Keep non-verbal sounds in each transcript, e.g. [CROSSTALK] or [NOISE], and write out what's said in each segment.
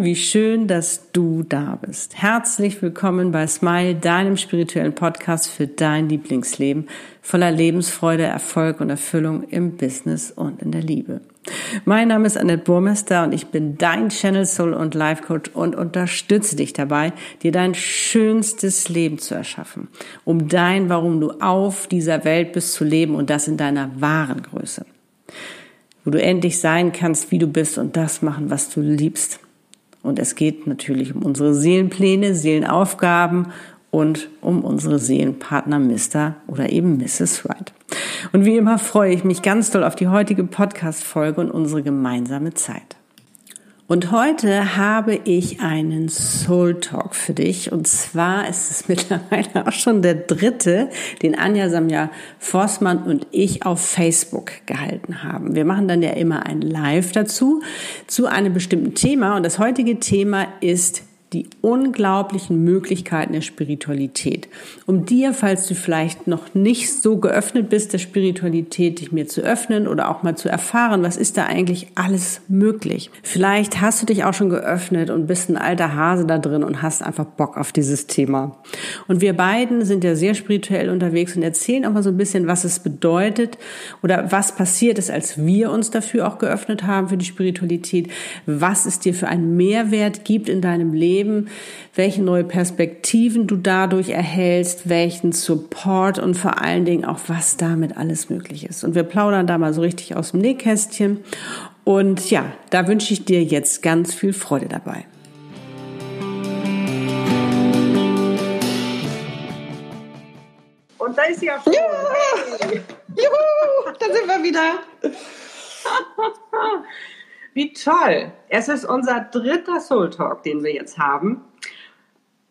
Wie schön, dass du da bist. Herzlich willkommen bei Smile, deinem spirituellen Podcast für dein Lieblingsleben voller Lebensfreude, Erfolg und Erfüllung im Business und in der Liebe. Mein Name ist Annette Burmester und ich bin dein Channel Soul und Life Coach und unterstütze dich dabei, dir dein schönstes Leben zu erschaffen, um dein, warum du auf dieser Welt bist, zu leben und das in deiner wahren Größe wo du endlich sein kannst, wie du bist und das machen, was du liebst. Und es geht natürlich um unsere Seelenpläne, Seelenaufgaben und um unsere Seelenpartner Mr. oder eben Mrs. Wright. Und wie immer freue ich mich ganz doll auf die heutige Podcast-Folge und unsere gemeinsame Zeit. Und heute habe ich einen Soul Talk für dich. Und zwar ist es [LAUGHS] mittlerweile auch schon der dritte, den Anja Samja Forstmann und ich auf Facebook gehalten haben. Wir machen dann ja immer ein Live dazu, zu einem bestimmten Thema. Und das heutige Thema ist die unglaublichen Möglichkeiten der Spiritualität. Um dir, falls du vielleicht noch nicht so geöffnet bist, der Spiritualität, dich mir zu öffnen oder auch mal zu erfahren, was ist da eigentlich alles möglich. Vielleicht hast du dich auch schon geöffnet und bist ein alter Hase da drin und hast einfach Bock auf dieses Thema. Und wir beiden sind ja sehr spirituell unterwegs und erzählen auch mal so ein bisschen, was es bedeutet oder was passiert ist, als wir uns dafür auch geöffnet haben für die Spiritualität, was es dir für einen Mehrwert gibt in deinem Leben, Leben, welche neue Perspektiven du dadurch erhältst, welchen Support und vor allen Dingen auch, was damit alles möglich ist. Und wir plaudern da mal so richtig aus dem Nähkästchen. Und ja, da wünsche ich dir jetzt ganz viel Freude dabei. Und da ist sie auch schon. Ja. Juhu, da sind wir wieder. [LAUGHS] Wie toll. Es ist unser dritter Soul Talk, den wir jetzt haben.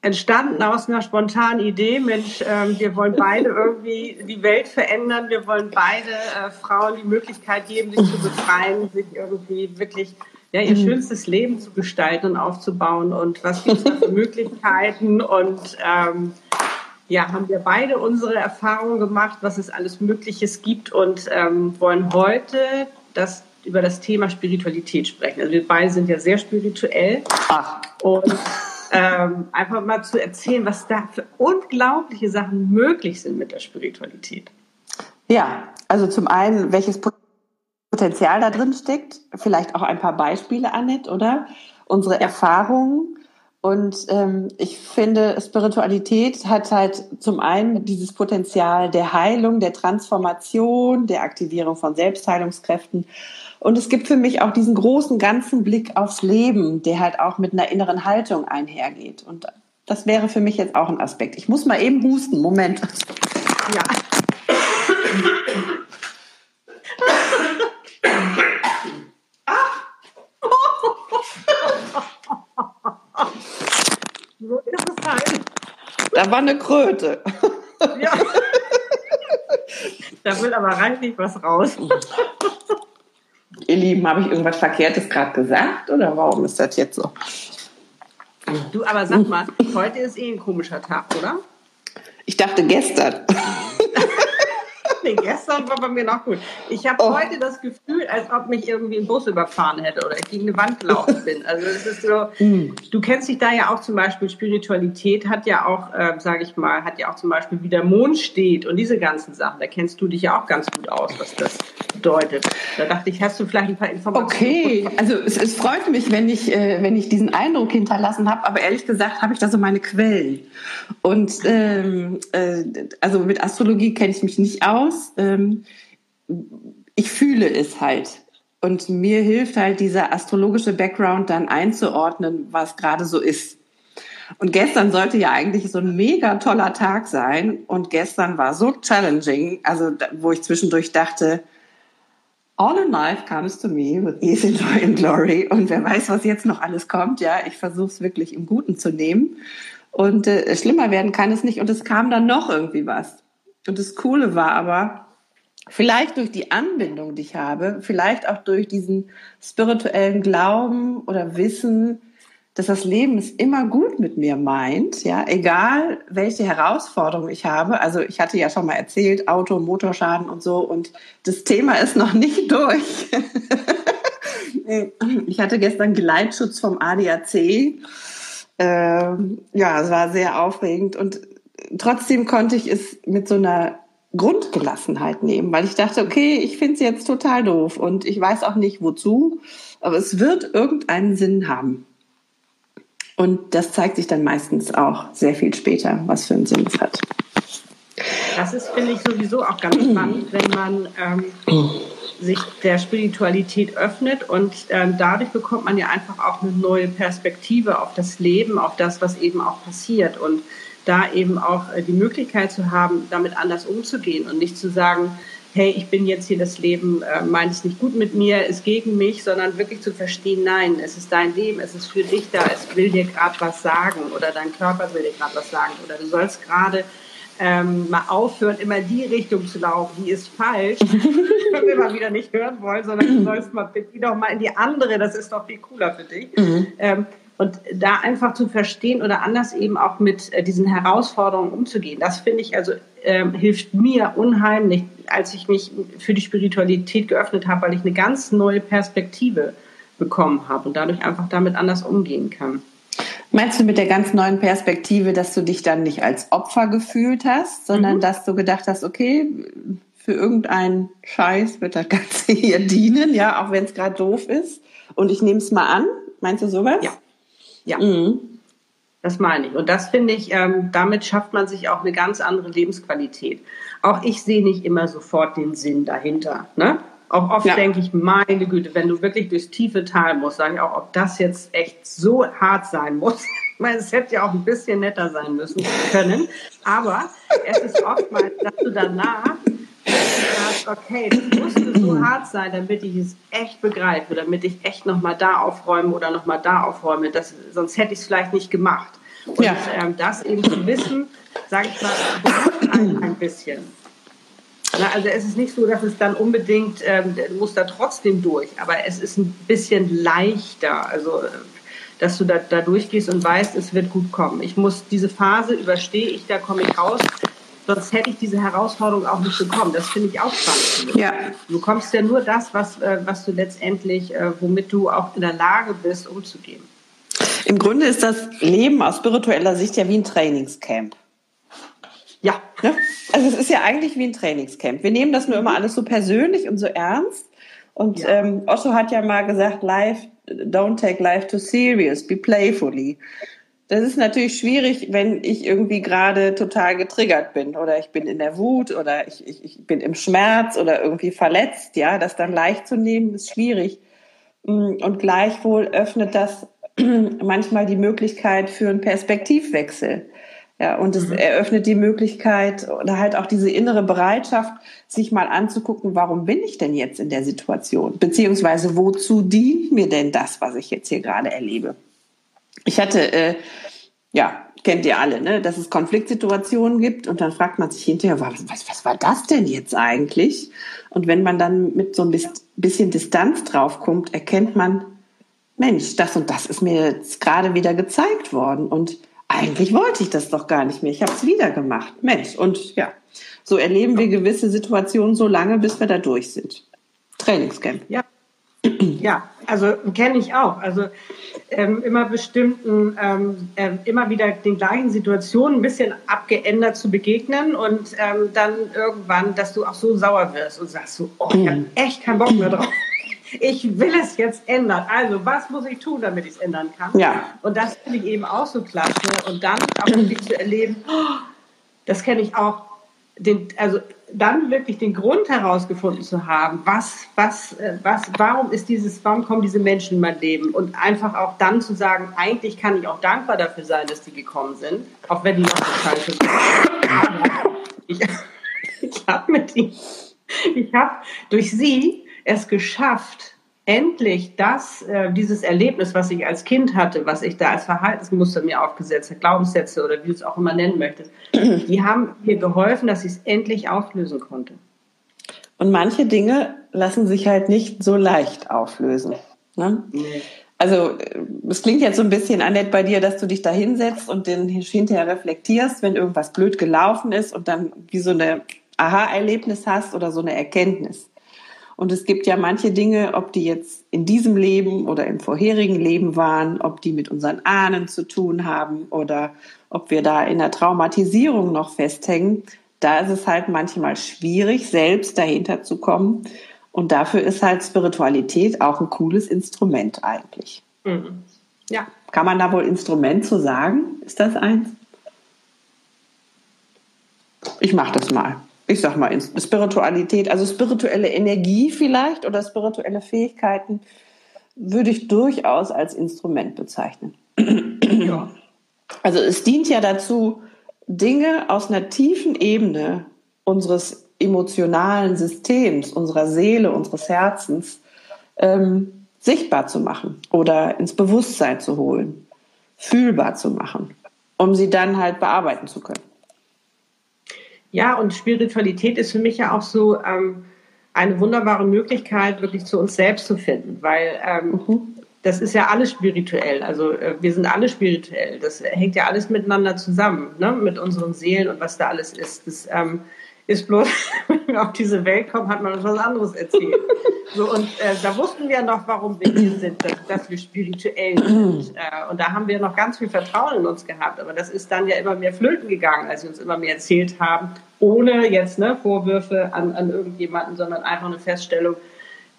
Entstanden aus einer spontanen Idee, Mensch, äh, wir wollen beide irgendwie die Welt verändern, wir wollen beide äh, Frauen die Möglichkeit geben, sich zu befreien, sich irgendwie wirklich ja, ihr mhm. schönstes Leben zu gestalten und aufzubauen und was gibt es für Möglichkeiten und ähm, ja, haben wir beide unsere Erfahrungen gemacht, was es alles Mögliches gibt und ähm, wollen heute das über das Thema Spiritualität sprechen. Also wir beide sind ja sehr spirituell. Ach. Und ähm, einfach mal zu erzählen, was da für unglaubliche Sachen möglich sind mit der Spiritualität. Ja, also zum einen, welches Potenzial da drin steckt, vielleicht auch ein paar Beispiele, Annette, oder? Unsere Erfahrungen. Und ähm, ich finde, Spiritualität hat halt zum einen dieses Potenzial der Heilung, der Transformation, der Aktivierung von Selbstheilungskräften und es gibt für mich auch diesen großen ganzen Blick aufs Leben, der halt auch mit einer inneren Haltung einhergeht. Und das wäre für mich jetzt auch ein Aspekt. Ich muss mal eben husten. Moment. Ja. So ist es halt. Da war eine Kröte. Ja. Da will aber reichlich was raus. [LAUGHS] Ihr Lieben, habe ich irgendwas Verkehrtes gerade gesagt oder warum ist das jetzt so? Du, aber sag mal, heute ist eh ein komischer Tag, oder? Ich dachte gestern. Nee, gestern war bei mir noch gut. Ich habe oh. heute das Gefühl, als ob mich irgendwie ein Bus überfahren hätte oder ich gegen eine Wand gelaufen bin. Also es ist so, mm. du kennst dich da ja auch zum Beispiel, Spiritualität hat ja auch, äh, sage ich mal, hat ja auch zum Beispiel, wie der Mond steht und diese ganzen Sachen. Da kennst du dich ja auch ganz gut aus, was das bedeutet. Da dachte ich, hast du vielleicht ein paar Informationen? Okay, also es, es freut mich, wenn ich, äh, wenn ich diesen Eindruck hinterlassen habe, aber ehrlich gesagt habe ich da so meine Quellen. Und ähm, äh, also mit Astrologie kenne ich mich nicht aus. Ähm, ich fühle es halt. Und mir hilft halt dieser astrologische Background dann einzuordnen, was gerade so ist. Und gestern sollte ja eigentlich so ein mega toller Tag sein. Und gestern war so challenging, also wo ich zwischendurch dachte, All in life comes to me with and joy and glory. Und wer weiß, was jetzt noch alles kommt. Ja, ich versuche es wirklich im Guten zu nehmen. Und äh, schlimmer werden kann es nicht. Und es kam dann noch irgendwie was. Und das Coole war aber, vielleicht durch die Anbindung, die ich habe, vielleicht auch durch diesen spirituellen Glauben oder Wissen, dass das Leben es immer gut mit mir meint, ja, egal welche Herausforderung ich habe. Also ich hatte ja schon mal erzählt, Auto, Motorschaden und so und das Thema ist noch nicht durch. [LAUGHS] Ich hatte gestern Geleitschutz vom ADAC. Äh, ja, es war sehr aufregend und trotzdem konnte ich es mit so einer Grundgelassenheit nehmen, weil ich dachte, okay, ich finde es jetzt total doof und ich weiß auch nicht wozu, aber es wird irgendeinen Sinn haben. Und das zeigt sich dann meistens auch sehr viel später, was für einen Sinn es hat. Das ist, finde ich, sowieso auch ganz spannend, [CLEARS THROAT] wenn man ähm, sich der Spiritualität öffnet und ähm, dadurch bekommt man ja einfach auch eine neue Perspektive auf das Leben, auf das, was eben auch passiert und da eben auch äh, die Möglichkeit zu haben, damit anders umzugehen und nicht zu sagen, hey, ich bin jetzt hier das Leben, äh, meint es nicht gut mit mir, ist gegen mich, sondern wirklich zu verstehen, nein, es ist dein Leben, es ist für dich da, es will dir gerade was sagen oder dein Körper will dir gerade was sagen oder du sollst gerade ähm, mal aufhören, immer die Richtung zu laufen, die ist falsch, [LAUGHS] können wir mal wieder nicht hören wollen, sondern du sollst mal bitte doch mal in die andere, das ist doch viel cooler für dich. Mhm. Ähm, und da einfach zu verstehen oder anders eben auch mit äh, diesen Herausforderungen umzugehen, das finde ich also ähm, hilft mir unheimlich, als ich mich für die Spiritualität geöffnet habe, weil ich eine ganz neue Perspektive bekommen habe und dadurch einfach damit anders umgehen kann. Meinst du mit der ganz neuen Perspektive, dass du dich dann nicht als Opfer gefühlt hast, sondern mhm. dass du gedacht hast, okay, für irgendeinen Scheiß wird das Ganze [LAUGHS] hier dienen, ja, auch wenn es gerade doof ist. Und ich nehme es mal an. Meinst du sowas? Ja. Ja. Mhm. Das meine ich. Und das finde ich, ähm, damit schafft man sich auch eine ganz andere Lebensqualität. Auch ich sehe nicht immer sofort den Sinn dahinter. Ne? Auch oft ja. denke ich, meine Güte, wenn du wirklich durchs tiefe Tal musst, sage ich auch, ob das jetzt echt so hart sein muss. [LAUGHS] Ich meine, es hätte ja auch ein bisschen netter sein müssen können. Aber es ist oftmals, dass du danach sagst, okay, das musste so hart sein, damit ich es echt begreife, damit ich echt nochmal da aufräume oder nochmal da aufräume. Das, sonst hätte ich es vielleicht nicht gemacht. Und ja. ähm, das eben zu wissen, sage ich mal, ein, ein bisschen. Na, also es ist nicht so, dass es dann unbedingt, ähm, du musst da trotzdem durch, aber es ist ein bisschen leichter, also äh, dass du da, da durchgehst und weißt, es wird gut kommen. Ich muss diese Phase überstehe ich, da komme ich raus. Sonst hätte ich diese Herausforderung auch nicht bekommen. Das finde ich auch spannend. Ja. Du bekommst ja nur das, was, äh, was du letztendlich, äh, womit du auch in der Lage bist, umzugehen. Im Grunde ist das Leben aus spiritueller Sicht ja wie ein Trainingscamp. Ja. Ne? Also es ist ja eigentlich wie ein Trainingscamp. Wir nehmen das nur immer alles so persönlich und so ernst. Und ja. ähm, Otto hat ja mal gesagt, life, don't take life too serious, be playfully. Das ist natürlich schwierig, wenn ich irgendwie gerade total getriggert bin oder ich bin in der Wut oder ich, ich, ich bin im Schmerz oder irgendwie verletzt. Ja, das dann leicht zu nehmen ist schwierig. Mm, und gleichwohl öffnet das [CLEARS THROAT] manchmal die Möglichkeit für einen Perspektivwechsel. Ja, und es mhm. eröffnet die Möglichkeit oder halt auch diese innere Bereitschaft, sich mal anzugucken, warum bin ich denn jetzt in der Situation? Beziehungsweise wozu dient mir denn das, was ich jetzt hier gerade erlebe? Ich hatte, äh, ja, kennt ihr alle, ne, dass es Konfliktsituationen gibt und dann fragt man sich hinterher, was, was, was war das denn jetzt eigentlich? Und wenn man dann mit so ein bisschen Distanz draufkommt, erkennt man, Mensch, das und das ist mir jetzt gerade wieder gezeigt worden und eigentlich wollte ich das doch gar nicht mehr. Ich habe es wieder gemacht. Mensch, und ja, so erleben wir gewisse Situationen so lange, bis wir da durch sind. Trainingscamp. Ja. [CLEARS THROAT] Ja, also kenne ich auch. Also ähm, immer bestimmten, ähm, äh, immer wieder den gleichen Situationen ein bisschen abgeändert zu begegnen und ähm, dann irgendwann, dass du auch so sauer wirst und sagst so, oh, ich habe echt keinen Bock mehr drauf [LAUGHS] ich will es jetzt ändern. Also, was muss ich tun, damit ich es ändern kann? Ja. Und das finde ich eben auch so klasse. Und dann auch wirklich zu erleben, das kenne ich auch, den, also dann wirklich den Grund herausgefunden zu haben, was, was, äh, was, warum ist dieses, warum kommen diese Menschen in mein Leben? Und einfach auch dann zu sagen, eigentlich kann ich auch dankbar dafür sein, dass die gekommen sind, auch wenn die noch total sind. ich, [LAUGHS] ich habe mit die, ich habe durch sie es geschafft, endlich das, äh, dieses Erlebnis, was ich als Kind hatte, was ich da als Verhaltensmuster mir aufgesetzt habe, Glaubenssätze oder wie du es auch immer nennen möchtest, [CLEARS THROAT] die haben mir geholfen, dass ich es endlich auflösen konnte. Und manche Dinge lassen sich halt nicht so leicht auflösen. Ne? Nee. Also es klingt jetzt so ein bisschen, Annette, bei dir, dass du dich da hinsetzt und den hinterher reflektierst, wenn irgendwas blöd gelaufen ist und dann wie so eine Aha-Erlebnis hast oder so eine Erkenntnis. Und es gibt ja manche Dinge, ob die jetzt in diesem Leben oder im vorherigen Leben waren, ob die mit unseren Ahnen zu tun haben oder ob wir da in der Traumatisierung noch festhängen. Da ist es halt manchmal schwierig, selbst dahinter zu kommen. Und dafür ist halt Spiritualität auch ein cooles Instrument eigentlich. Mhm. Ja. Kann man da wohl Instrument zu sagen? Ist das eins? Ich mache das mal ich sag mal, Spiritualität, also spirituelle Energie vielleicht oder spirituelle Fähigkeiten würde ich durchaus als Instrument bezeichnen. Ja. Also es dient ja dazu, Dinge aus einer tiefen Ebene unseres emotionalen Systems, unserer Seele, unseres Herzens ähm, sichtbar zu machen oder ins Bewusstsein zu holen, fühlbar zu machen, um sie dann halt bearbeiten zu können. Ja, und Spiritualität ist für mich ja auch so ähm, eine wunderbare Möglichkeit, wirklich zu uns selbst zu finden, weil ähm, mhm. das ist ja alles spirituell. Also äh, wir sind alle spirituell. Das hängt ja alles miteinander zusammen, ne? mit unseren Seelen und was da alles ist. Das, ähm, ist bloß, [LAUGHS] wenn wir auf diese Welt kommen, hat man uns was anderes erzählt. [LAUGHS] So, und äh, da wussten wir noch, warum wir hier sind, dass, dass wir spirituell sind. [CLEARS THROAT] Äh, und da haben wir noch ganz viel Vertrauen in uns gehabt. Aber das ist dann ja immer mehr flöten gegangen, als sie uns immer mehr erzählt haben, ohne jetzt ne, Vorwürfe an, an irgendjemanden, sondern einfach eine Feststellung,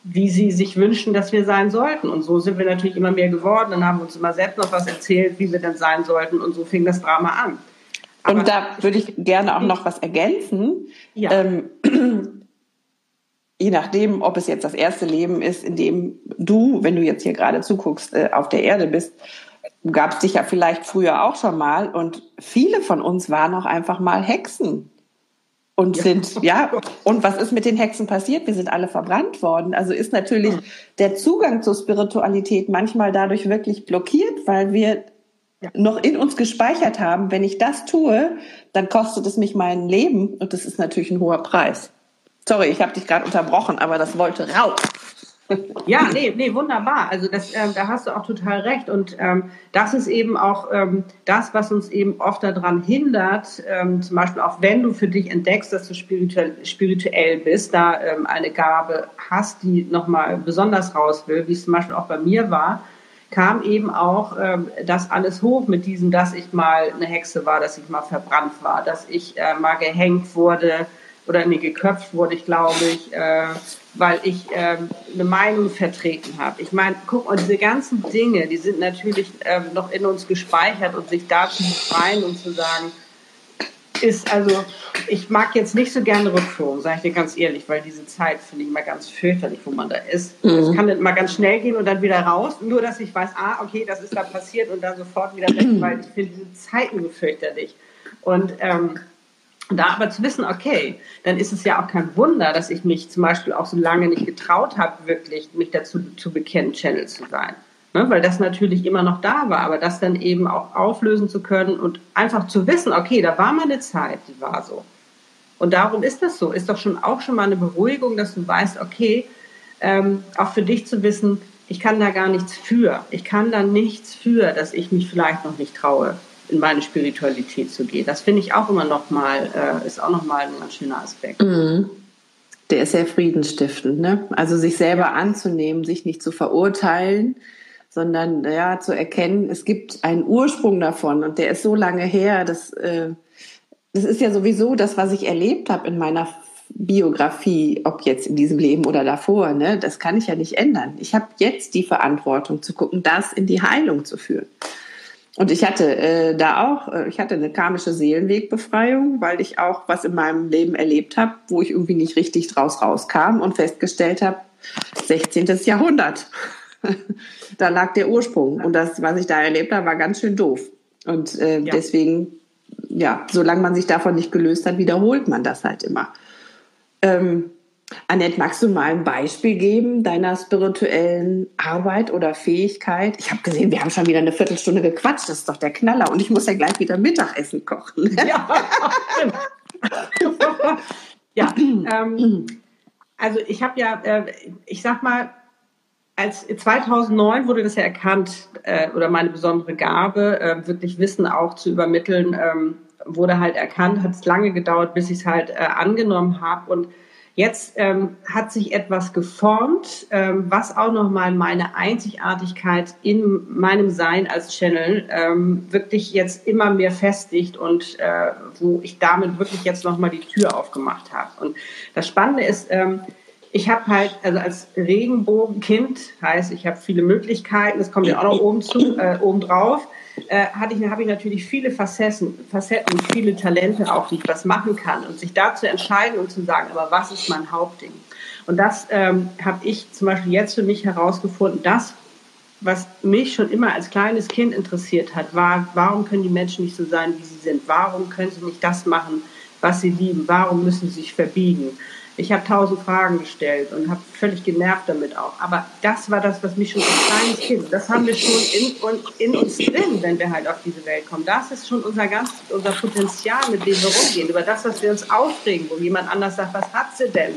wie sie sich wünschen, dass wir sein sollten. Und so sind wir natürlich immer mehr geworden. Dann haben uns immer selbst noch was erzählt, wie wir denn sein sollten. Und so fing das Drama an. Aber und da würde ich gerne auch noch was ergänzen. Ja. Ähm, [CLEARS THROAT] je nachdem, ob es jetzt das erste Leben ist, in dem du, wenn du jetzt hier gerade zuguckst, äh, auf der Erde bist, gab es dich ja vielleicht früher auch schon mal. Und viele von uns waren auch einfach mal Hexen. Und ja. sind, ja, [LAUGHS] und was ist mit den Hexen passiert? Wir sind alle verbrannt worden. Also ist natürlich der Zugang zur Spiritualität manchmal dadurch wirklich blockiert, weil wir ja. noch in uns gespeichert haben, wenn ich das tue, dann kostet es mich mein Leben und das ist natürlich ein hoher Preis. Sorry, ich habe dich gerade unterbrochen, aber das wollte raus. [LAUGHS] Ja, nee, nee, wunderbar. Also das, ähm, da hast du auch total recht. Und ähm, das ist eben auch ähm, das, was uns eben oft daran hindert, ähm, zum Beispiel auch wenn du für dich entdeckst, dass du spirituell, spirituell bist, da ähm, eine Gabe hast, die nochmal besonders raus will, wie es zum Beispiel auch bei mir war, kam eben auch ähm, das alles hoch mit diesem, dass ich mal eine Hexe war, dass ich mal verbrannt war, dass ich äh, mal gehängt wurde oder nee, geköpft wurde, ich glaube ich, äh, weil ich äh, eine Meinung vertreten habe. Ich meine, guck mal, diese ganzen Dinge, die sind natürlich äh, noch in uns gespeichert und sich da zu befreien und zu sagen, ist, also ich mag jetzt nicht so gerne Rückführung, sage ich dir ganz ehrlich, weil diese Zeit finde ich mal ganz fürchterlich, wo man da ist. Mhm. Es kann dann mal ganz schnell gehen und dann wieder raus, nur dass ich weiß, ah, okay, das ist da passiert und dann sofort wieder weg, weil ich finde diese Zeiten so fürchterlich. Und ähm, da aber zu wissen, okay, dann ist es ja auch kein Wunder, dass ich mich zum Beispiel auch so lange nicht getraut habe, wirklich mich dazu zu bekennen, Channel zu sein. Ne, weil das natürlich immer noch da war, aber das dann eben auch auflösen zu können und einfach zu wissen, okay, da war mal eine Zeit, die war so. Und darum ist das so. Ist doch schon auch schon mal eine Beruhigung, dass du weißt, okay, ähm, auch für dich zu wissen, ich kann da gar nichts für. Ich kann da nichts für, dass ich mich vielleicht noch nicht traue, in meine Spiritualität zu gehen. Das finde ich auch immer noch mal, äh, ist auch noch mal ein ganz schöner Aspekt. Mhm. Der ist sehr friedensstiftend, ne? Also sich selber ja. anzunehmen, sich nicht zu verurteilen, sondern ja zu erkennen, es gibt einen Ursprung davon und der ist so lange her, dass äh, das ist ja sowieso das, was ich erlebt habe in meiner Biografie, ob jetzt in diesem Leben oder davor, ne, das kann ich ja nicht ändern. Ich habe jetzt die Verantwortung zu gucken, das in die Heilung zu führen. Und ich hatte äh, da auch, äh, ich hatte eine karmische Seelenwegbefreiung, weil ich auch was in meinem Leben erlebt habe, wo ich irgendwie nicht richtig draus rauskam und festgestellt habe, 16. Jahrhundert [LAUGHS] da lag der Ursprung. Und das, was ich da erlebt habe, war ganz schön doof. Und äh, ja. deswegen, ja, solange man sich davon nicht gelöst hat, wiederholt man das halt immer. Ähm, Annette, magst du mal ein Beispiel geben deiner spirituellen Arbeit oder Fähigkeit? Ich habe gesehen, wir haben schon wieder eine Viertelstunde gequatscht. Das ist doch der Knaller. Und ich muss ja gleich wieder Mittagessen kochen. Ja, [LAUGHS] ja ähm, also ich habe ja, äh, ich sag mal, als 2009 wurde das ja erkannt, äh, oder meine besondere Gabe, äh, wirklich Wissen auch zu übermitteln, ähm, wurde halt erkannt, hat es lange gedauert, bis ich es halt äh, angenommen habe. Und Jetzt ähm, hat sich etwas geformt, ähm, was auch nochmal meine Einzigartigkeit in meinem Sein als Channel ähm, wirklich jetzt immer mehr festigt und äh, wo ich damit wirklich jetzt nochmal die Tür aufgemacht habe. Und das Spannende ist, ähm, ich habe halt, also als Regenbogenkind, heißt, ich habe viele Möglichkeiten, das kommt ja auch noch oben zu, äh, oben drauf äh, hatte ich, habe ich natürlich viele Facetten, Facetten, viele Talente auch, die ich was machen kann. Und sich da zu entscheiden und zu sagen, aber was ist mein Hauptding? Und das ähm, habe ich zum Beispiel jetzt für mich herausgefunden, das, was mich schon immer als kleines Kind interessiert hat, war, warum können die Menschen nicht so sein, wie sie sind? Warum können sie nicht das machen, was sie lieben? Warum müssen sie sich verbiegen? Ich habe tausend Fragen gestellt und habe völlig genervt damit auch. Aber das war das, was mich schon als kleines Kind, das haben wir schon in, in uns drin, wenn wir halt auf diese Welt kommen. Das ist schon unser ganz, unser Potenzial, mit dem wir rumgehen. Über das, was wir uns aufregen, wo jemand anders sagt, was hat sie denn?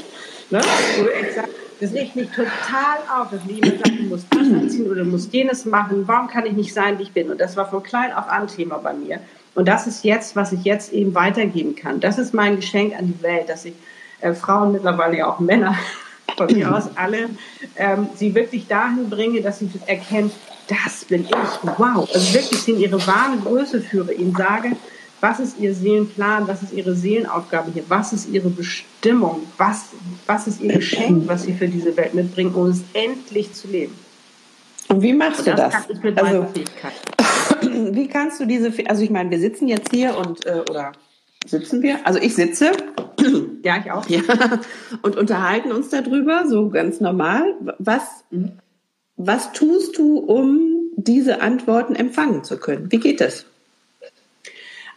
Ne? Wo ich sage, das regt mich total auf, dass mir jemand sagt, du musst das anziehen oder du musst jenes machen. Warum kann ich nicht sein, wie ich bin? Und das war von klein auf an Thema bei mir. Und das ist jetzt, was ich jetzt eben weitergeben kann. Das ist mein Geschenk an die Welt, dass ich äh, Frauen, mittlerweile ja auch Männer, [LAUGHS] von mir aus alle, ähm, sie wirklich dahin bringe, dass sie erkennen, das bin ich, wow. Also wirklich in ihre wahre Größe führe, ihnen sage, was ist ihr Seelenplan, was ist ihre Seelenaufgabe hier, was ist ihre Bestimmung, was, was ist ihr Geschenk, was sie für diese Welt mitbringen, um es endlich zu leben. Und wie machst und du das? das? also, [CLEARS THROAT] wie kannst du diese, also ich meine, wir sitzen jetzt hier und, äh, oder sitzen wir? Also ich sitze [CLEARS THROAT] ja, ich auch. Ja. Und unterhalten uns darüber, so ganz normal. Was, was tust du, um diese Antworten empfangen zu können? Wie geht das?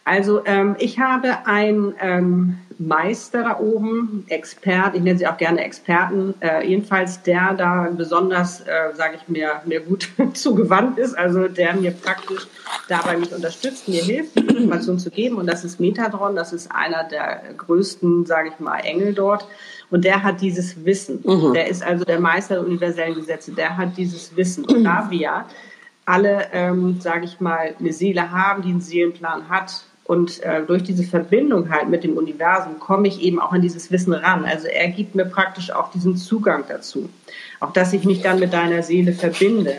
Also ähm, ich habe einen ähm, Meister da oben, Expert, ich nenne sie auch gerne Experten, äh, jedenfalls der da besonders, äh, sage ich mir, mir gut [LAUGHS] zugewandt ist, also der mir praktisch dabei mich unterstützt, mir hilft, Informationen zu geben und das ist Metadron, das ist einer der größten, sage ich mal, Engel dort und der hat dieses Wissen. Mhm. Der ist also der Meister der universellen Gesetze, der hat dieses Wissen und da wir alle, ähm, sage ich mal, eine Seele haben, die einen Seelenplan hat, und äh, durch diese Verbindung halt mit dem Universum komme ich eben auch an dieses Wissen ran. Also er gibt mir praktisch auch diesen Zugang dazu. Auch dass ich mich dann mit deiner Seele verbinde.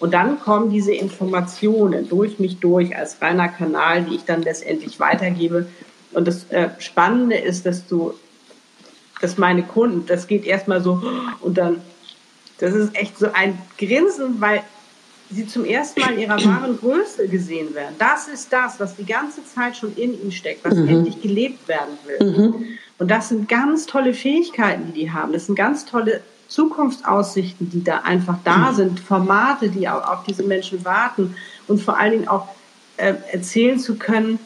Und dann kommen diese Informationen durch mich durch als reiner Kanal, die ich dann letztendlich weitergebe. Und das äh, Spannende ist, dass du, dass meine Kunden, das geht erstmal so und dann, das ist echt so ein Grinsen, weil sie zum ersten Mal in ihrer wahren Größe gesehen werden. Das ist das, was die ganze Zeit schon in ihnen steckt, was mhm. endlich gelebt werden will. Mhm. Und das sind ganz tolle Fähigkeiten, die die haben. Das sind ganz tolle Zukunftsaussichten, die da einfach da mhm. sind, Formate, die auch auf diese Menschen warten und vor allen Dingen auch äh, erzählen zu können,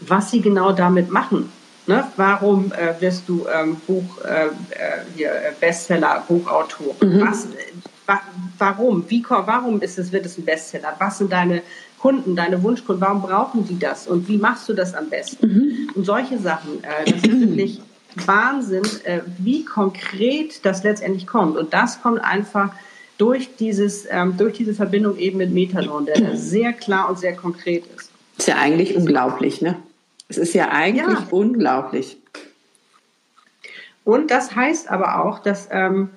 was sie genau damit machen. Ne? Warum äh, wirst du ähm, Buch, äh, äh hier, äh, Bestseller, Buchautor? Mhm. Was, warum? Wie, warum ist es, wird es ein Bestseller? Was sind deine Kunden, deine Wunschkunden? Warum brauchen die das? Und wie machst du das am besten? Mhm. Und solche Sachen, äh, das ist wirklich Wahnsinn, äh, wie konkret das letztendlich kommt. Und das kommt einfach durch, dieses, ähm, durch diese Verbindung eben mit Metadon, der sehr klar und sehr konkret ist. Ist ja eigentlich unglaublich, ne? Es ist ja eigentlich ja. unglaublich. Und das heißt aber auch, dass ähm,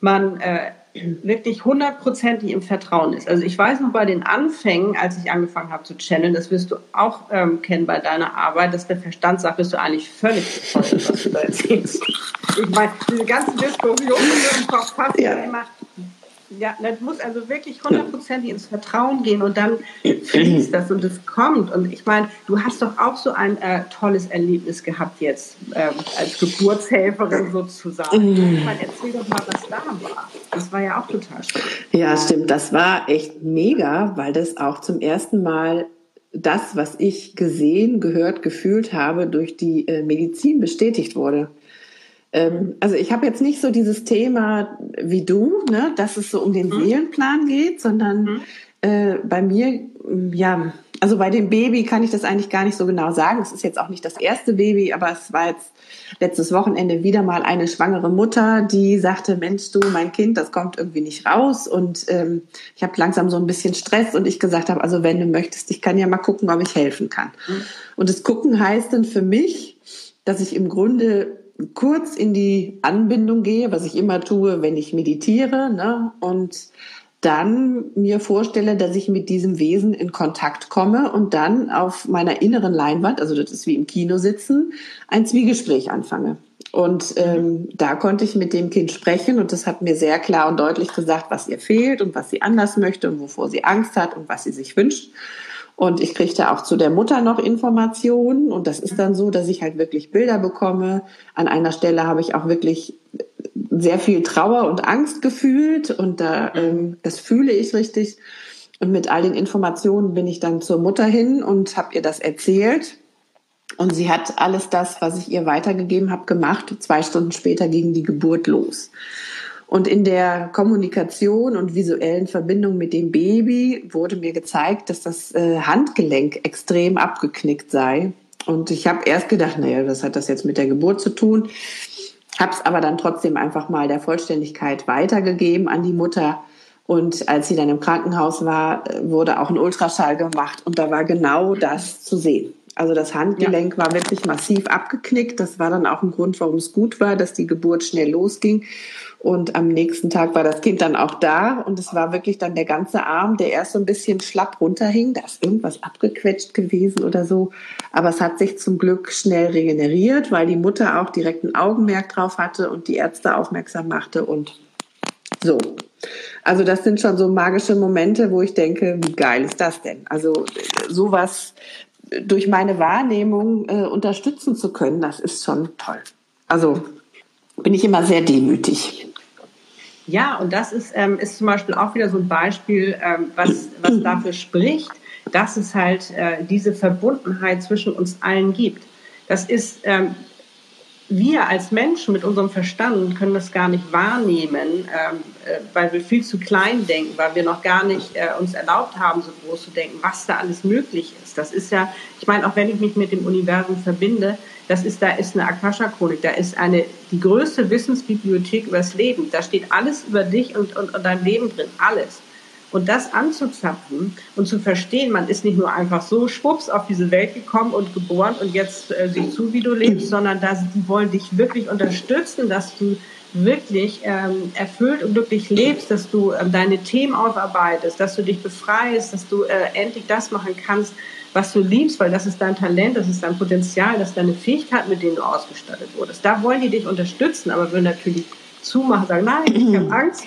man äh, wirklich hundertprozentig im Vertrauen ist. Also ich weiß noch bei den Anfängen, als ich angefangen habe zu channeln, das wirst du auch ähm, kennen bei deiner Arbeit, dass der Verstand sagt, bist du eigentlich völlig bescheuert, was du da erzählst. Ich meine, diese ganzen Diskussionen im Kopf passen ja. immer ja, das muss also wirklich hundertprozentig ins Vertrauen gehen und dann fließt das und es kommt. Und ich meine, du hast doch auch so ein äh, tolles Erlebnis gehabt jetzt ähm, als Geburtshelferin sozusagen. Mhm. Ich meine, erzähl doch mal, was da war. Das war ja auch total schön. Ja, stimmt. Das war echt mega, weil das auch zum ersten Mal das, was ich gesehen, gehört, gefühlt habe, durch die äh, Medizin bestätigt wurde. Ähm, also ich habe jetzt nicht so dieses Thema wie du, ne, dass es so um den mhm. Seelenplan geht, sondern mhm. äh, bei mir, ja, also bei dem Baby kann ich das eigentlich gar nicht so genau sagen. Es ist jetzt auch nicht das erste Baby, aber es war jetzt letztes Wochenende wieder mal eine schwangere Mutter, die sagte, Mensch, du, mein Kind, das kommt irgendwie nicht raus und ähm, ich habe langsam so ein bisschen Stress und ich gesagt habe, also wenn du möchtest, ich kann ja mal gucken, ob ich helfen kann. Mhm. Und das Gucken heißt dann für mich, dass ich im Grunde kurz in die Anbindung gehe, was ich immer tue, wenn ich meditiere, ne? und dann mir vorstelle, dass ich mit diesem Wesen in Kontakt komme und dann auf meiner inneren Leinwand, also das ist wie im Kino sitzen, ein Zwiegespräch anfange. Und ähm, da konnte ich mit dem Kind sprechen und das hat mir sehr klar und deutlich gesagt, was ihr fehlt und was sie anders möchte und wovor sie Angst hat und was sie sich wünscht. Und ich kriegte auch zu der Mutter noch Informationen. Und das ist dann so, dass ich halt wirklich Bilder bekomme. An einer Stelle habe ich auch wirklich sehr viel Trauer und Angst gefühlt. Und da, ähm, das fühle ich richtig. Und mit all den Informationen bin ich dann zur Mutter hin und habe ihr das erzählt. Und sie hat alles das, was ich ihr weitergegeben habe, gemacht. Zwei Stunden später ging die Geburt los. Und in der Kommunikation und visuellen Verbindung mit dem Baby wurde mir gezeigt, dass das äh, Handgelenk extrem abgeknickt sei. Und ich habe erst gedacht, naja, was hat das jetzt mit der Geburt zu tun? Habe es aber dann trotzdem einfach mal der Vollständigkeit weitergegeben an die Mutter. Und als sie dann im Krankenhaus war, äh, wurde auch ein Ultraschall gemacht und da war genau das zu sehen. Also das Handgelenk ja. war wirklich massiv abgeknickt. Das war dann auch ein Grund, warum es gut war, dass die Geburt schnell losging. Und am nächsten Tag war das Kind dann auch da und es war wirklich dann der ganze Arm, der erst so ein bisschen schlapp runterhing. Da ist irgendwas abgequetscht gewesen oder so. Aber es hat sich zum Glück schnell regeneriert, weil die Mutter auch direkt ein Augenmerk drauf hatte und die Ärzte aufmerksam machte und so. Also das sind schon so magische Momente, wo ich denke, wie geil ist das denn? Also sowas durch meine Wahrnehmung äh, unterstützen zu können, das ist schon toll. Also bin ich immer sehr demütig. Ja, und das ist, ähm, ist zum Beispiel auch wieder so ein Beispiel, ähm, was, was dafür spricht, dass es halt äh, diese Verbundenheit zwischen uns allen gibt. Das ist, ähm, wir als Menschen mit unserem Verstand können das gar nicht wahrnehmen, ähm, äh, weil wir viel zu klein denken, weil wir noch gar nicht äh, uns erlaubt haben, so groß zu denken, was da alles möglich ist. Das ist ja, ich meine, auch wenn ich mich mit dem Universum verbinde, das ist, da ist eine Akasha-Chronik, da ist eine, die größte Wissensbibliothek über das Leben. Da steht alles über dich und, und, und dein Leben drin, alles. Und das anzuzapfen und zu verstehen, man ist nicht nur einfach so schwupps auf diese Welt gekommen und geboren und jetzt äh, sieh zu, wie du lebst, sondern dass die wollen dich wirklich unterstützen, dass du wirklich ähm, erfüllt und glücklich lebst, dass du ähm, deine Themen aufarbeitest, dass du dich befreist, dass du äh, endlich das machen kannst, was du liebst, weil das ist dein Talent, das ist dein Potenzial, das ist deine Fähigkeit, mit denen du ausgestattet wurdest. Da wollen die dich unterstützen, aber würden natürlich zumachen, sagen, nein, ich habe Angst.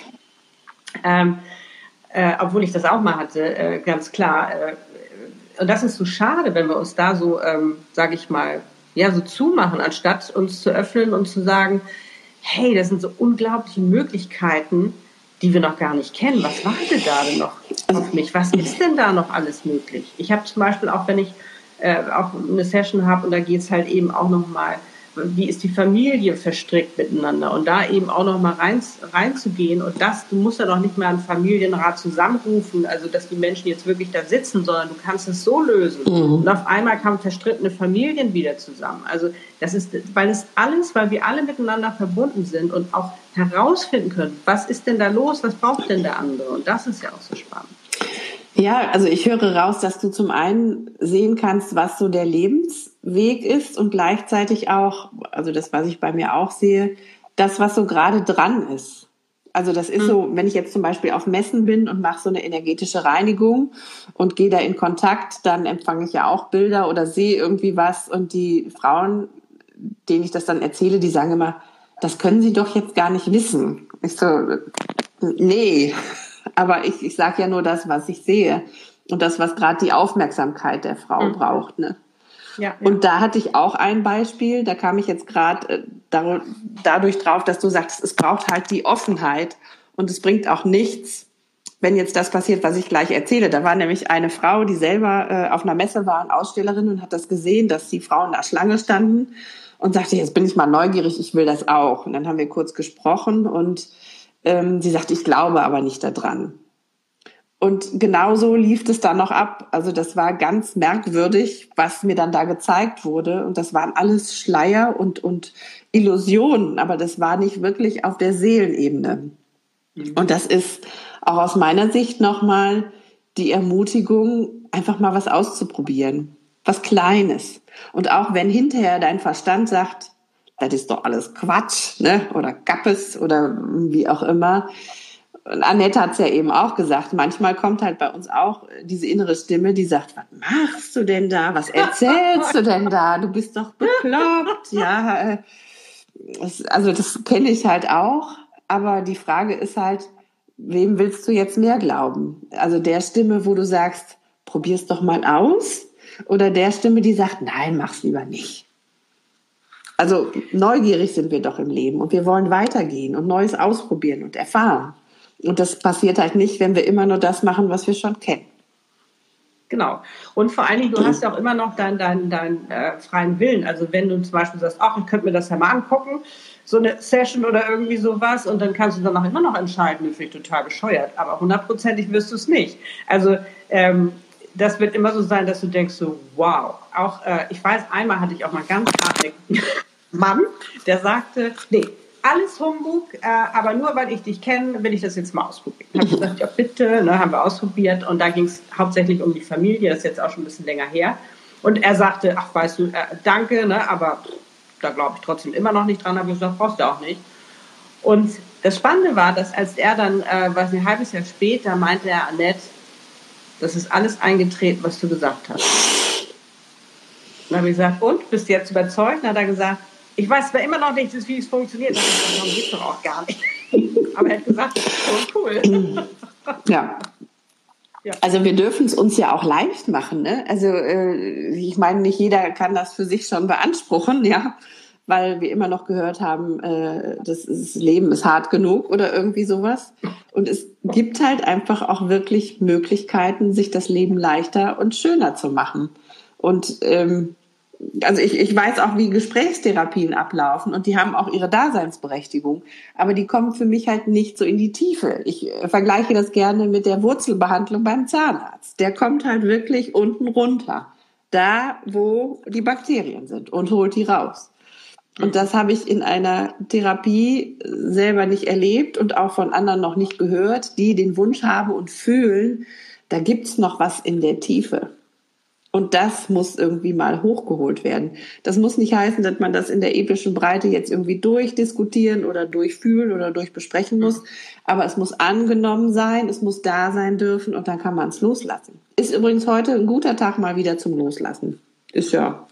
Ähm, äh, obwohl ich das auch mal hatte, äh, ganz klar. Äh, und das ist so schade, wenn wir uns da so, ähm, sage ich mal, ja, so zumachen, anstatt uns zu öffnen und zu sagen, hey, das sind so unglaubliche Möglichkeiten, die wir noch gar nicht kennen. Was wartet da denn noch auf mich? Was ist denn da noch alles möglich? Ich habe zum Beispiel auch, wenn ich äh, auch eine Session habe und da geht es halt eben auch nochmal wie ist die Familie verstrickt miteinander und da eben auch noch mal rein, reinzugehen und das, du musst ja noch nicht mehr einen Familienrat zusammenrufen, also dass die Menschen jetzt wirklich da sitzen, sondern du kannst es so lösen mhm. und auf einmal kamen verstrittene Familien wieder zusammen. Also das ist, weil es alles, weil wir alle miteinander verbunden sind und auch herausfinden können, was ist denn da los, was braucht denn der andere und das ist ja auch so spannend. Ja, also ich höre raus, dass du zum einen sehen kannst, was so der Lebensweg ist und gleichzeitig auch, also das, was ich bei mir auch sehe, das, was so gerade dran ist. Also das ist so, mhm. wenn ich jetzt zum Beispiel auf Messen bin und mache so eine energetische Reinigung und gehe da in Kontakt, dann empfange ich ja auch Bilder oder sehe irgendwie was und die Frauen, denen ich das dann erzähle, die sagen immer, das können sie doch jetzt gar nicht wissen. Ich so, nee, aber ich, ich sage ja nur das, was ich sehe und das, was gerade die Aufmerksamkeit der Frau mhm. braucht. Ne? Ja, ja. Und da hatte ich auch ein Beispiel, da kam ich jetzt gerade äh, dadurch drauf, dass du sagst, es braucht halt die Offenheit und es bringt auch nichts, wenn jetzt das passiert, was ich gleich erzähle. Da war nämlich eine Frau, die selber äh, auf einer Messe war, eine Ausstellerin und hat das gesehen, dass die Frauen da Schlange standen und sagte, jetzt bin ich mal neugierig, ich will das auch. Und dann haben wir kurz gesprochen und ähm, sie sagte, ich glaube aber nicht daran. Und genauso lief es dann noch ab. Also das war ganz merkwürdig, was mir dann da gezeigt wurde. Und das waren alles Schleier und, und Illusionen, aber das war nicht wirklich auf der Seelenebene. Mhm. Und das ist auch aus meiner Sicht nochmal die Ermutigung, einfach mal was auszuprobieren. Was Kleines. Und auch wenn hinterher dein Verstand sagt, das ist doch alles Quatsch, ne? Oder Gappes oder wie auch immer. Und Annette hat es ja eben auch gesagt, manchmal kommt halt bei uns auch diese innere Stimme, die sagt, was machst du denn da? Was erzählst du denn da? Du bist doch bekloppt. [LAUGHS] Ja, äh, also das kenne ich halt auch. Aber die Frage ist halt, wem willst du jetzt mehr glauben? Also der Stimme, wo du sagst, probier's doch mal aus? Oder der Stimme, die sagt, nein, mach's lieber nicht? Also neugierig sind wir doch im Leben und wir wollen weitergehen und Neues ausprobieren und erfahren. Und das passiert halt nicht, wenn wir immer nur das machen, was wir schon kennen. Genau. Und vor allen Dingen, du hast ja auch immer noch deinen dein, dein, äh, freien Willen. Also wenn du zum Beispiel sagst, ach, ich könnte mir das ja mal angucken, so eine Session oder irgendwie sowas, und dann kannst du danach immer noch entscheiden, das finde ich total bescheuert. Aber hundertprozentig wirst du es nicht. Also ähm, das wird immer so sein, dass du denkst so, wow. Auch, äh, ich weiß, einmal hatte ich auch mal ganz hartnäckig [LAUGHS] Mann, der sagte, nee, alles Humbug, äh, aber nur weil ich dich kenne, will ich das jetzt mal ausprobieren. Habe ich gesagt, ja bitte, ne, haben wir ausprobiert und da ging es hauptsächlich um die Familie, das ist jetzt auch schon ein bisschen länger her. Und er sagte, ach weißt du, äh, danke, ne, aber da glaube ich trotzdem immer noch nicht dran, habe ich gesagt, brauchst du auch nicht. Und das Spannende war, dass als er dann, äh, was ein halbes Jahr später, meinte er, Annette, das ist alles eingetreten, was du gesagt hast. Dann habe ich gesagt, und, bist du jetzt überzeugt? Dann hat er gesagt, ich weiß zwar immer noch nicht, wie es funktioniert, aber darum geht es doch auch gar nicht. [LAUGHS] aber er hat gesagt, so cool. [CLEARS THROAT] ja. Ja. Also wir dürfen es uns ja auch leicht machen. Ne? Also äh, ich meine, nicht jeder kann das für sich schon beanspruchen, ja, weil wir immer noch gehört haben, äh, das, ist, das Leben ist hart genug oder irgendwie sowas. Und es gibt halt einfach auch wirklich Möglichkeiten, sich das Leben leichter und schöner zu machen. Und ähm, also ich, ich weiß auch, wie Gesprächstherapien ablaufen und die haben auch ihre Daseinsberechtigung, aber die kommen für mich halt nicht so in die Tiefe. Ich äh, vergleiche das gerne mit der Wurzelbehandlung beim Zahnarzt. Der kommt halt wirklich unten runter, da wo die Bakterien sind und holt die raus. Und das habe ich in einer Therapie selber nicht erlebt und auch von anderen noch nicht gehört, die den Wunsch haben und fühlen, da gibt's noch was in der Tiefe. Und das muss irgendwie mal hochgeholt werden. Das muss nicht heißen, dass man das in der epischen Breite jetzt irgendwie durchdiskutieren oder durchfühlen oder durchbesprechen muss. Aber es muss angenommen sein, es muss da sein dürfen und dann kann man es loslassen. Ist übrigens heute ein guter Tag mal wieder zum Loslassen. Ist ja.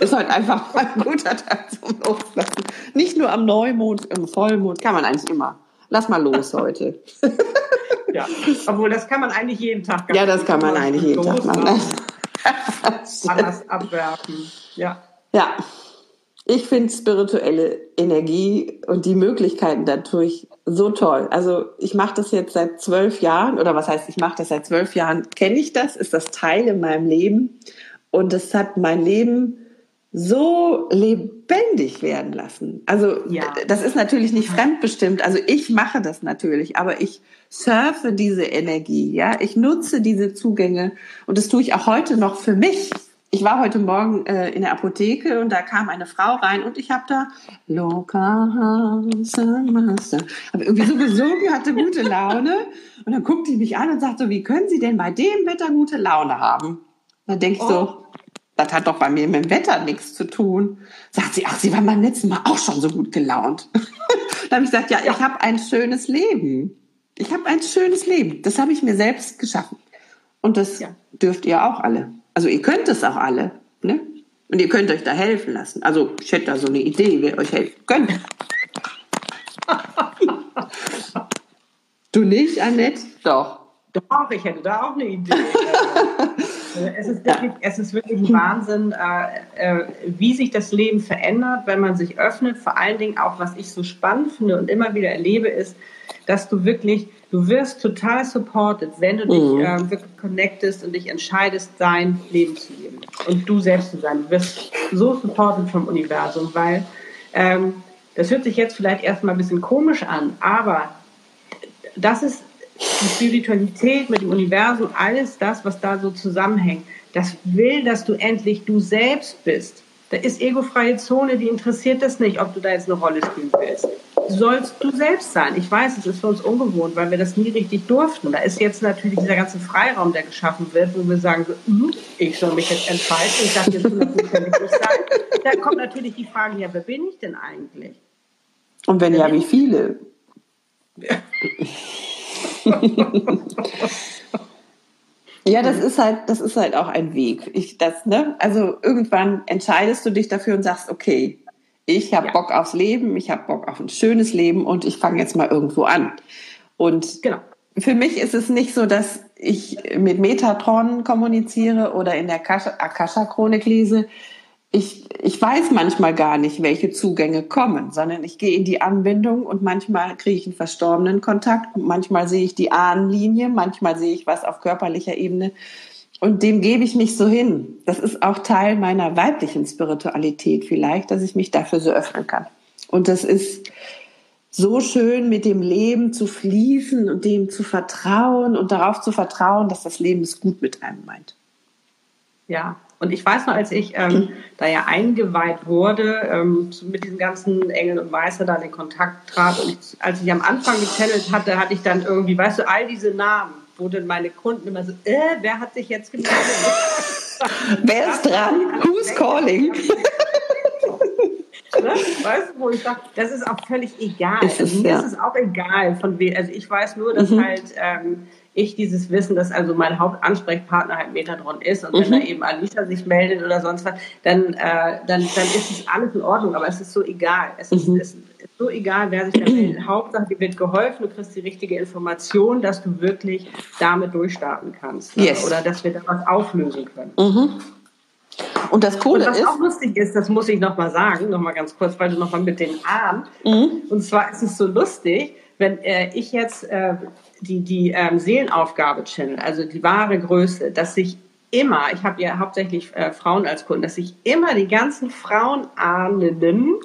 Ist heute einfach mal ein guter Tag zum Loslassen. Nicht nur am Neumond, im Vollmond, kann man eigentlich immer. Lass mal los heute. ja, obwohl das kann man eigentlich jeden Tag. Ja, das kann man eigentlich jeden Tag machen. [LAUGHS] Anders abwerfen. Ja. Ja. Ich finde spirituelle Energie und die Möglichkeiten dadurch so toll. Also ich mache das jetzt seit zwölf Jahren, oder was heißt, ich mache das seit zwölf Jahren, kenne ich das, ist das Teil in meinem Leben. Und es hat mein Leben so lebendig werden lassen. Also ja. das ist natürlich nicht fremdbestimmt. Also ich mache das natürlich, aber ich surfe diese Energie, ja, ich nutze diese Zugänge und das tue ich auch heute noch für mich. Ich war heute Morgen äh, in der Apotheke und da kam eine Frau rein und ich habe da Loka Master, habe irgendwie so gesungen, hatte gute Laune und dann guckt die mich an und sagt so, wie können Sie denn bei dem Wetter gute Laune haben? Dann denke ich oh. so, das hat doch bei mir mit dem Wetter nichts zu tun. Sagt sie, ach, Sie waren beim letzten Mal auch schon so gut gelaunt. [LAUGHS] dann habe ich gesagt, ja, ich habe ein schönes Leben. Ich habe ein schönes Leben. Das habe ich mir selbst geschaffen. Und das ja. dürft ihr auch alle. Also ihr könnt es auch alle. Ne? Und ihr könnt euch da helfen lassen. Also ich hätte da so eine Idee, wer euch helfen könnte. [LAUGHS] du nicht, Annette? Doch. Doch, ich hätte da auch eine Idee. Also, [LAUGHS] es, ist wirklich, es ist wirklich ein Wahnsinn, äh, äh, wie sich das Leben verändert, wenn man sich öffnet. Vor allen Dingen auch, was ich so spannend finde und immer wieder erlebe, ist, dass du wirklich, du wirst total supported, wenn du dich mhm. äh, wirklich connectest und dich entscheidest, dein Leben zu leben und du selbst zu sein. Du wirst so supported vom Universum, weil ähm, das hört sich jetzt vielleicht erstmal ein bisschen komisch an, aber das ist die Spiritualität mit dem Universum, alles das, was da so zusammenhängt, das will, dass du endlich du selbst bist. Da ist egofreie Zone, die interessiert das nicht, ob du da jetzt eine Rolle spielen willst. sollst du selbst sein. Ich weiß, es ist für uns ungewohnt, weil wir das nie richtig durften. Da ist jetzt natürlich dieser ganze Freiraum, der geschaffen wird, wo wir sagen, hm, ich soll mich jetzt entfalten, ich darf jetzt hundertprozentig nicht sein. Da kommt natürlich die Frage, ja, wer bin ich denn eigentlich? Und wenn ja, wie viele? Ja. [LAUGHS] Ja, das ist halt, das ist halt auch ein Weg. Ich, das, ne? Also irgendwann entscheidest du dich dafür und sagst, okay, ich habe ja. Bock aufs Leben, ich habe Bock auf ein schönes Leben und ich fange jetzt mal irgendwo an. Und genau. für mich ist es nicht so, dass ich mit Metatron kommuniziere oder in der Akasha-Chronik lese ich, ich weiß manchmal gar nicht, welche Zugänge kommen, sondern ich gehe in die Anbindung und manchmal kriege ich einen verstorbenen Kontakt, manchmal sehe ich die Ahnenlinie, manchmal sehe ich was auf körperlicher Ebene und dem gebe ich mich so hin. Das ist auch Teil meiner weiblichen Spiritualität vielleicht, dass ich mich dafür so öffnen kann. Und das ist so schön, mit dem Leben zu fließen und dem zu vertrauen und darauf zu vertrauen, dass das Leben es gut mit einem meint. Ja, und ich weiß noch, als ich ähm, da ja eingeweiht wurde, ähm, mit diesen ganzen Engeln und Meister da in Kontakt trat und ich, als ich am Anfang gechannelt hatte, hatte ich dann irgendwie, weißt du, all diese Namen, wo dann meine Kunden immer so, äh, wer hat sich jetzt gemeldet? [LAUGHS] wer ist dran? Who's calling? [LAUGHS] Ne? Weißt du, wo ich sage, das ist auch völlig egal. Ist es, also, mir ja. ist es auch egal, von wem. Also ich weiß nur, dass mhm. halt ähm, ich dieses Wissen, dass also mein Hauptansprechpartner halt Metatron ist und mhm. wenn da eben Alicia sich meldet oder sonst was, dann, äh, dann, dann ist es alles in Ordnung, aber es ist so egal. Es ist, mhm. es ist so egal, wer sich da meldet. [CLEARS THROAT] Hauptsache, dir wird geholfen, du kriegst die richtige Information, dass du wirklich damit durchstarten kannst. Ne? Yes. Oder dass wir da was auflösen können. Mhm. Und das Coole und was ist. auch lustig ist, das muss ich nochmal sagen, nochmal ganz kurz, weil du nochmal mit den Armen. Mhm. Und zwar ist es so lustig, wenn äh, ich jetzt äh, die, die ähm, Seelenaufgabe channel, also die wahre Größe, dass sich immer, ich habe ja hauptsächlich äh, Frauen als Kunden, dass sich immer die ganzen Frauenahnenden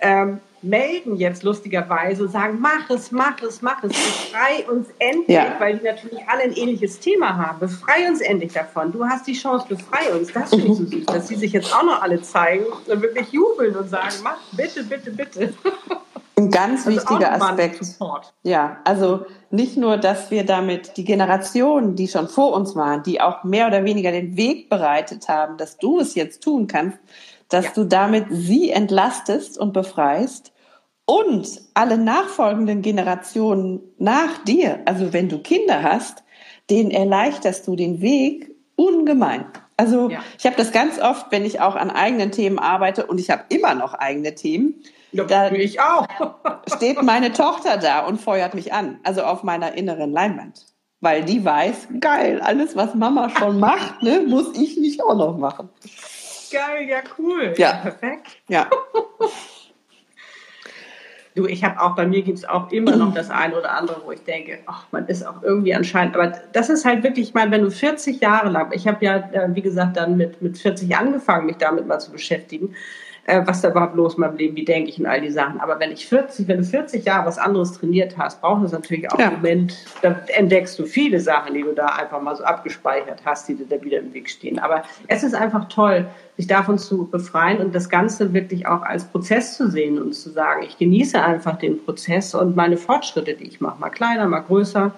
ähm, melden jetzt lustigerweise und sagen, mach es, mach es, mach es, befrei uns endlich, ja. weil die natürlich alle ein ähnliches Thema haben. Befrei uns endlich davon. Du hast die Chance, befrei uns. Das finde ich so süß, dass sie sich jetzt auch noch alle zeigen und wirklich jubeln und sagen, mach bitte, bitte, bitte. [LAUGHS] Ein ganz also wichtiger Aspekt. Ja, also nicht nur, dass wir damit die Generationen, die schon vor uns waren, die auch mehr oder weniger den Weg bereitet haben, dass du es jetzt tun kannst, dass ja. du damit sie entlastest und befreist und alle nachfolgenden Generationen nach dir, also wenn du Kinder hast, denen erleichterst du den Weg ungemein. Also ja. ich habe das ganz oft, wenn ich auch an eigenen Themen arbeite und ich habe immer noch eigene Themen. Ja, da ich auch. [LAUGHS] steht meine Tochter da und feuert mich an, also auf meiner inneren Leinwand. Weil die weiß, geil, alles, was Mama schon macht, ne, muss ich nicht auch noch machen. Geil, ja, cool. Ja, ja perfekt. Ja. [LAUGHS] Du, ich habe auch, bei mir gibt es auch immer noch das eine oder andere, wo ich denke, ach, man ist auch irgendwie anscheinend, aber das ist halt wirklich, ich meine, wenn du 40 Jahre lang, ich habe ja, äh, wie gesagt, dann mit, mit 40 angefangen, mich damit mal zu beschäftigen, äh, was da überhaupt los in meinem Leben, wie denke ich und all die Sachen. Aber wenn ich 40, wenn du 40 Jahre was anderes trainiert hast, braucht es natürlich auch ja. einen Moment, da entdeckst du viele Sachen, die du da einfach mal so abgespeichert hast, die dir da wieder im Weg stehen. Aber es ist einfach toll, sich davon zu befreien und das Ganze wirklich auch als Prozess zu sehen und zu sagen, ich genieße einfach den Prozess und meine Fortschritte, die ich mache, mal kleiner, mal größer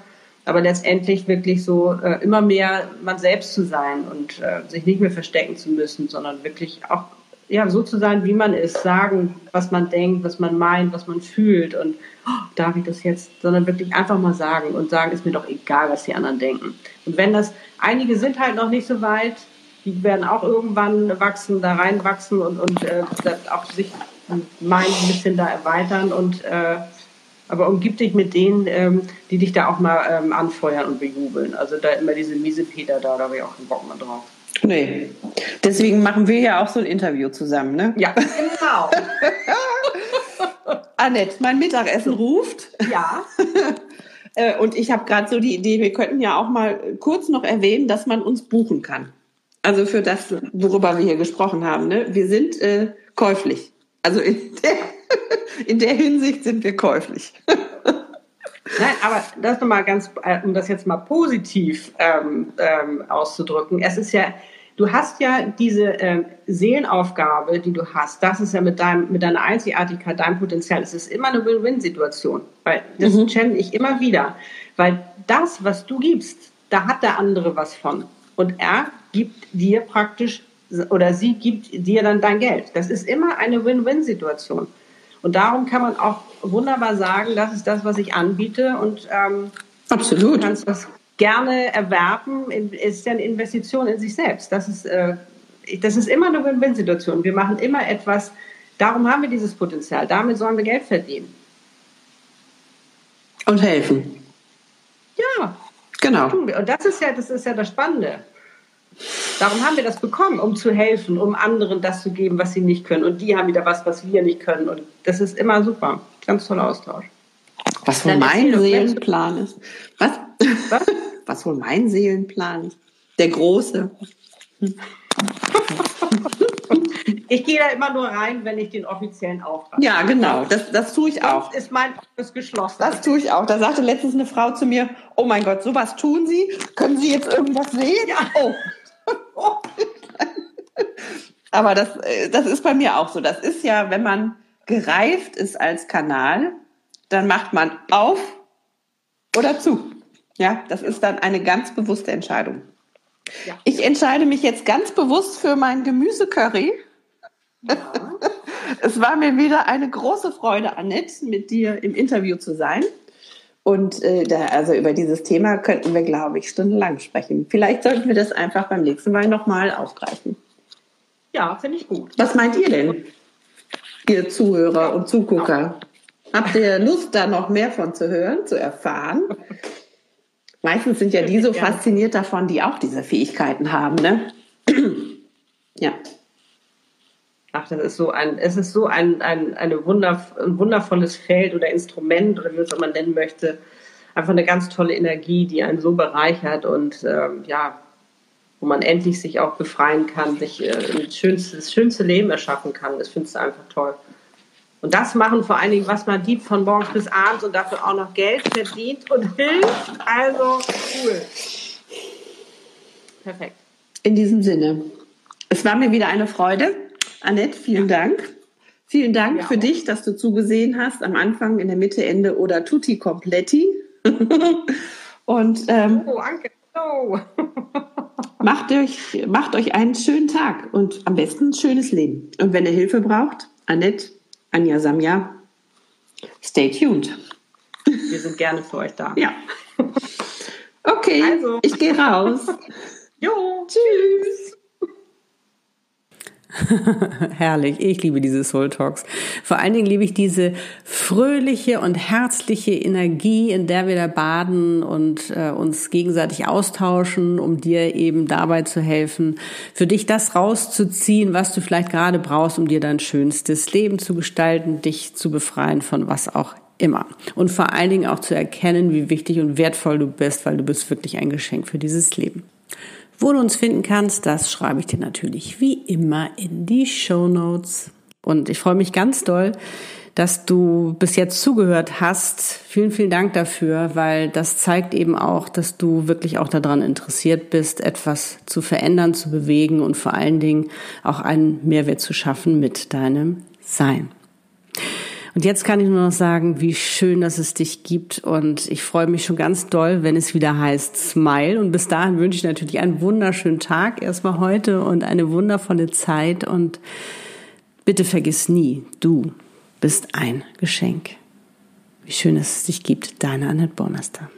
aber letztendlich wirklich so äh, immer mehr man selbst zu sein und äh, sich nicht mehr verstecken zu müssen, sondern wirklich auch ja, so zu sein, wie man ist, sagen, was man denkt, was man meint, was man fühlt und oh, darf ich das jetzt, sondern wirklich einfach mal sagen und sagen, ist mir doch egal, was die anderen denken. Und wenn das, einige sind halt noch nicht so weit, die werden auch irgendwann wachsen, da reinwachsen und, und äh, auch sich meinen ein bisschen da erweitern und äh, aber umgib dich mit denen, ähm, die dich da auch mal ähm, anfeuern und bejubeln. Also da immer diese miese Peter da, da habe ich auch keinen Bock mehr drauf. Nee. Deswegen machen wir ja auch so ein Interview zusammen, ne? Ja, genau. [LAUGHS] Annette, mein Mittagessen ruft. Ja. [LAUGHS] Äh, und ich habe gerade so die Idee, wir könnten ja auch mal kurz noch erwähnen, dass man uns buchen kann. Also für das, worüber wir hier gesprochen haben. Ne? Wir sind äh, käuflich. Also in der, [LAUGHS] in der Hinsicht sind wir käuflich. Nein, aber das nochmal ganz, äh, um das jetzt mal positiv ähm, ähm, auszudrücken. Es ist ja, du hast ja diese äh, Seelenaufgabe, die du hast, das ist ja mit, deinem, mit deiner Einzigartigkeit, deinem Potenzial, es ist immer eine Win-Win-Situation. Weil das mhm. channel ich immer wieder. Weil das, was du gibst, da hat der andere was von. Und er gibt dir praktisch oder sie gibt dir dann dein Geld. Das ist immer eine Win-Win-Situation. Und darum kann man auch wunderbar sagen, das ist das, was ich anbiete und ähm, Absolut. du kannst das gerne erwerben. Ist ja eine Investition in sich selbst. Das ist, äh, das ist immer eine Win-Win-Situation. Wir machen immer etwas. Darum haben wir dieses Potenzial. Damit sollen wir Geld verdienen. Und helfen. Ja. Genau. Das und das ist ja, das ist ja das Spannende. Darum haben wir das bekommen, um zu helfen, um anderen das zu geben, was sie nicht können. Und die haben wieder was, was wir nicht können. Und das ist immer super. Ganz toller Austausch. Was wohl mein Seelenplan ist. Was? Was? [LAUGHS] Was wohl mein Seelenplan ist. Der große. [LAUGHS] Ich gehe da immer nur rein, wenn ich den offiziellen Auftrag Ja, genau. Das, das tue ich auch. Das ist mein Office geschlossen. Das tue ich auch. Da sagte letztens eine Frau zu mir, oh mein Gott, sowas tun Sie? Können Sie jetzt irgendwas sehen? Ja. Oh. [LAUGHS] Aber das, äh, das ist bei mir auch so. Das ist ja, wenn man gereift ist als Kanal, dann macht man auf oder zu. Ja, das ist dann eine ganz bewusste Entscheidung. Ja. Ich entscheide mich jetzt ganz bewusst für mein Gemüsecurry. Ja. [LAUGHS] es war mir wieder eine große Freude, Annette, mit dir im Interview zu sein. Und äh, da, also über dieses Thema könnten wir, glaube ich, stundenlang sprechen. Vielleicht sollten wir das einfach beim nächsten Mal nochmal aufgreifen. Ja, finde ich gut. Was meint ihr denn, ihr Zuhörer und Zugucker? Habt ihr Lust, da noch mehr von zu hören, zu erfahren? [LAUGHS] Meistens sind ja die so fasziniert davon, die auch diese Fähigkeiten haben, ne? [CLEARS THROAT] ja. Ach, das ist so ein, es ist so ein, ein, eine Wunder, ein wundervolles Feld oder Instrument oder wie man es immer nennen möchte. Einfach eine ganz tolle Energie, die einen so bereichert und ähm, ja, wo man endlich sich auch befreien kann, sich äh, das, schönste, das schönste Leben erschaffen kann. Das findest du einfach toll. Und das machen vor allen Dingen, was man gibt von morgens bis abends und dafür auch noch Geld verdient und hilft. Also cool. Perfekt. In diesem Sinne. Es war mir wieder eine Freude. Annette, vielen ja. Dank. Vielen Dank ja, für dich, dass du zugesehen hast, am Anfang, in der Mitte, Ende oder tutti completi. [LAUGHS] und ähm, oh, danke. Oh. [LAUGHS] macht, euch, macht euch einen schönen Tag und am besten ein schönes Leben. Und wenn ihr Hilfe braucht, Annette, Anja Samja, stay tuned. Wir sind gerne für euch da. Ja. Okay, also. ich gehe raus. [LAUGHS] Jo, tschüss. [LAUGHS] Herrlich, ich liebe diese Soul Talks. Vor allen Dingen liebe ich diese fröhliche und herzliche Energie, in der wir da baden und äh, uns gegenseitig austauschen, um dir eben dabei zu helfen, für dich das rauszuziehen, was du vielleicht gerade brauchst, um dir dein schönstes Leben zu gestalten, dich zu befreien von was auch immer. Und vor allen Dingen auch zu erkennen, wie wichtig und wertvoll du bist, weil du bist wirklich ein Geschenk für dieses Leben. Wo du uns finden kannst, das schreibe ich dir natürlich wie immer in die Show Notes. Und ich freue mich ganz doll, dass du bis jetzt zugehört hast. Vielen, vielen Dank dafür, weil das zeigt eben auch, dass du wirklich auch daran interessiert bist, etwas zu verändern, zu bewegen und vor allen Dingen auch einen Mehrwert zu schaffen mit deinem Sein. Und jetzt kann ich nur noch sagen, wie schön, dass es dich gibt. Und ich freue mich schon ganz doll, wenn es wieder heißt Smile. Und bis dahin wünsche ich natürlich einen wunderschönen Tag erstmal heute und eine wundervolle Zeit. Und bitte vergiss nie, du bist ein Geschenk. Wie schön, dass es dich gibt. Deine Annette Bormester.